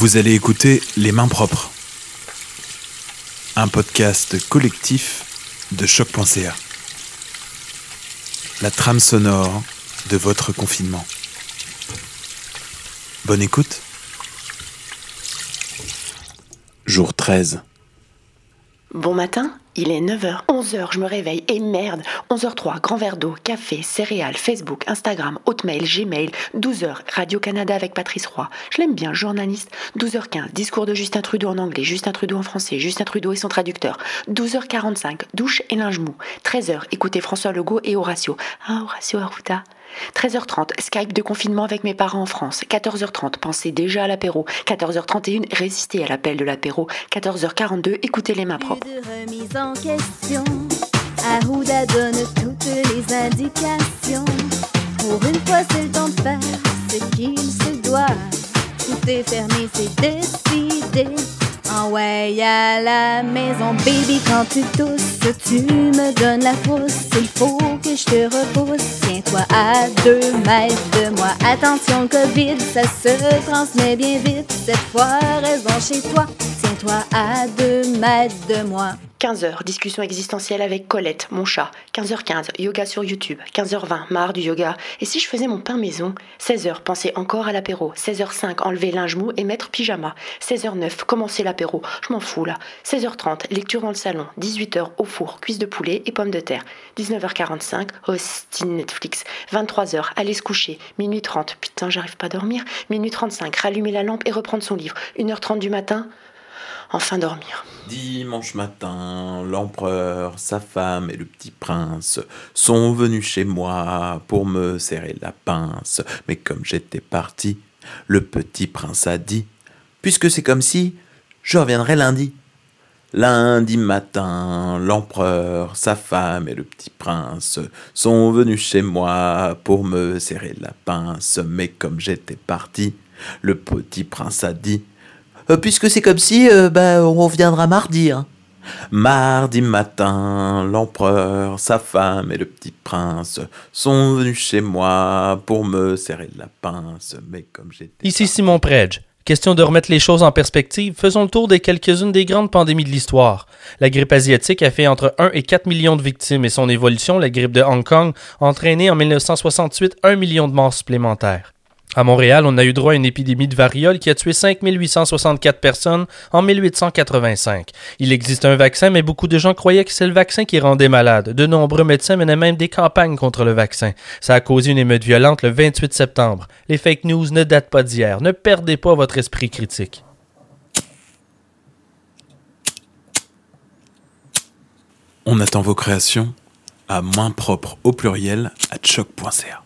Vous allez écouter Les Mains Propres, un podcast collectif de choc.ca. La trame sonore de votre confinement. Bonne écoute. Jour 13. Bon matin, il est 9h, 11h, je me réveille et merde, 11h03, grand verre d'eau, café, céréales, Facebook, Instagram, Hotmail, Gmail, 12h, Radio-Canada avec Patrice Roy. Je l'aime bien, journaliste. 12h15, discours de Justin Trudeau en anglais, Justin Trudeau en français, Justin Trudeau et son traducteur. 12h45, douche et linge mou. 13h, écoutez François Legault et Horacio. Ah, Horacio Arruta. 13h30, Skype de confinement avec mes parents en France. 14h30, pensez déjà à l'apéro. 14h31, résister à l'appel de l'apéro. 14h42, écoutez les mains propres. Pour une fois, c'est le temps de faire ce qu'il se doit. Tout est fermé, c'est décidé. En way à la maison, baby, quand tu tousses, tu me donnes la frousse. Il faut que je te repousse. Tiens-toi à deux mètres de moi. Attention, Covid, ça se transmet bien vite. Cette fois, raison chez toi. Tiens-toi à deux mètres de moi. 15h, discussion existentielle avec Colette, mon chat. 15h15, yoga sur YouTube. 15h20, marre du yoga. Et si je faisais mon pain maison? 16h, pensez encore à l'apéro. 16h05, enlever linge mou et mettre pyjama. 16h09, commencer l'apéro. Je m'en fous là. 16h30, lecture dans le salon. 18h, au four, cuisse de poulet et pommes de terre. 19h45, hostie Netflix. 23h, aller se coucher. Minuit 30, putain, j'arrive pas à dormir. Minuit 35, rallumer la lampe et reprendre son livre. 1h30 du matin, enfin dormir. Dimanche matin, l'empereur, sa femme et le petit prince sont venus chez moi pour me serrer la pince. Mais comme j'étais parti, le petit prince a dit Puisque c'est comme si, je reviendrai lundi. Lundi matin, l'empereur, sa femme et le petit prince sont venus chez moi pour me serrer la pince. Mais comme j'étais parti, le petit prince a dit puisque c'est comme si euh, bah, on reviendra mardi. hein. Mardi matin, l'empereur, sa femme et le petit prince sont venus chez moi pour me serrer la pince, mais comme j'étais... Ici Simon Predge. Question de remettre les choses en perspective, faisons le tour des quelques-unes des grandes pandémies de l'histoire. La grippe asiatique a fait entre 1 et 4 millions de victimes et son évolution, la grippe de Hong Kong, a entraîné en 1968 1 million de morts supplémentaires. À Montréal, on a eu droit à une épidémie de variole qui a tué 5864 personnes en 1885. Il existe un vaccin, mais beaucoup de gens croyaient que c'est le vaccin qui rendait malade. De nombreux médecins menaient même des campagnes contre le vaccin. Ça a causé une émeute violente le 28 septembre. Les fake news ne datent pas d'hier. Ne perdez pas votre esprit critique. On attend vos créations à moins propre au pluriel à choc.ca.